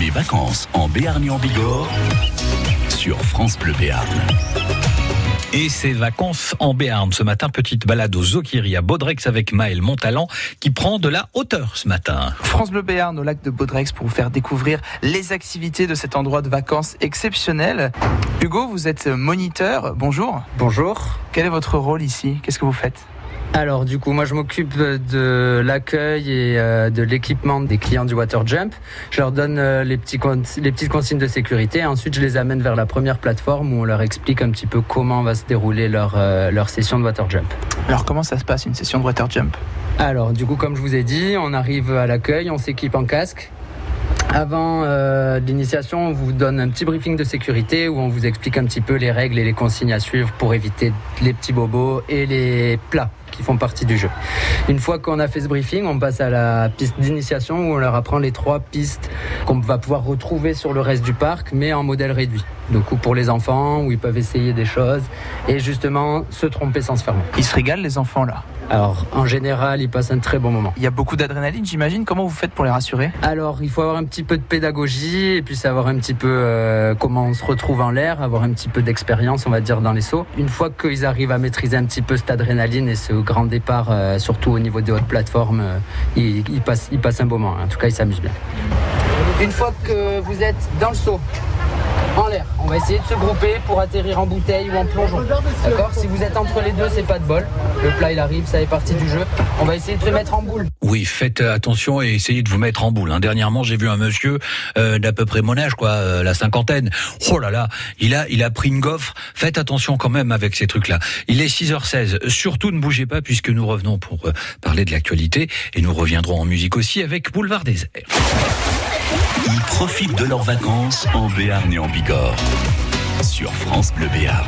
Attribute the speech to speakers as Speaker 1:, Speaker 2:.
Speaker 1: Mes vacances en Béarn et en Bigorre sur France Bleu Béarn.
Speaker 2: Et ses vacances en Béarn. Ce matin, petite balade au Zokiri à Baudrex avec Maël Montalan qui prend de la hauteur ce matin.
Speaker 3: France Bleu Béarn au lac de Baudrex pour vous faire découvrir les activités de cet endroit de vacances exceptionnel. Hugo, vous êtes moniteur. Bonjour.
Speaker 4: Bonjour.
Speaker 3: Quel est votre rôle ici? Qu'est-ce que vous faites?
Speaker 4: Alors du coup, moi je m'occupe de l'accueil et euh, de l'équipement des clients du Water Jump. Je leur donne euh, les, petits les petites consignes de sécurité et ensuite je les amène vers la première plateforme où on leur explique un petit peu comment va se dérouler leur, euh, leur session de Water Jump.
Speaker 3: Alors comment ça se passe une session de Water Jump
Speaker 4: Alors du coup, comme je vous ai dit, on arrive à l'accueil, on s'équipe en casque, avant euh, l'initiation, on vous donne un petit briefing de sécurité où on vous explique un petit peu les règles et les consignes à suivre pour éviter les petits bobos et les plats qui font partie du jeu. Une fois qu'on a fait ce briefing, on passe à la piste d'initiation où on leur apprend les trois pistes qu'on va pouvoir retrouver sur le reste du parc, mais en modèle réduit. Donc pour les enfants, où ils peuvent essayer des choses et justement se tromper sans se faire mal.
Speaker 3: Ils se régalent les enfants là
Speaker 4: alors, en général, ils passent un très bon moment.
Speaker 3: Il y a beaucoup d'adrénaline, j'imagine. Comment vous faites pour les rassurer?
Speaker 4: Alors, il faut avoir un petit peu de pédagogie et puis savoir un petit peu euh, comment on se retrouve en l'air, avoir un petit peu d'expérience, on va dire, dans les sauts. Une fois qu'ils arrivent à maîtriser un petit peu cette adrénaline et ce grand départ, euh, surtout au niveau des hautes plateformes, euh, passent, ils passent un bon moment. En tout cas, ils s'amusent bien. Une fois que vous êtes dans le saut, On va essayer de se grouper pour atterrir en bouteille ou en plongeon. D'accord Si vous êtes entre les deux, c'est pas de bol. Le plat il arrive, ça fait partie du jeu. On va essayer de se mettre en boule.
Speaker 2: Oui, faites attention et essayez de vous mettre en boule. Hein. Dernièrement, j'ai vu un monsieur euh, d'à peu près mon âge, quoi, euh, la cinquantaine. Oh là là, il a, il pris une gaufre. Faites attention quand même avec ces trucs-là. Il est 6h16. Surtout ne bougez pas puisque nous revenons pour euh, parler de l'actualité et nous reviendrons en musique aussi avec Boulevard des Airs.
Speaker 1: Ils profitent de leurs vacances en Béarn et en Bigorre sur France Bleu Béarn.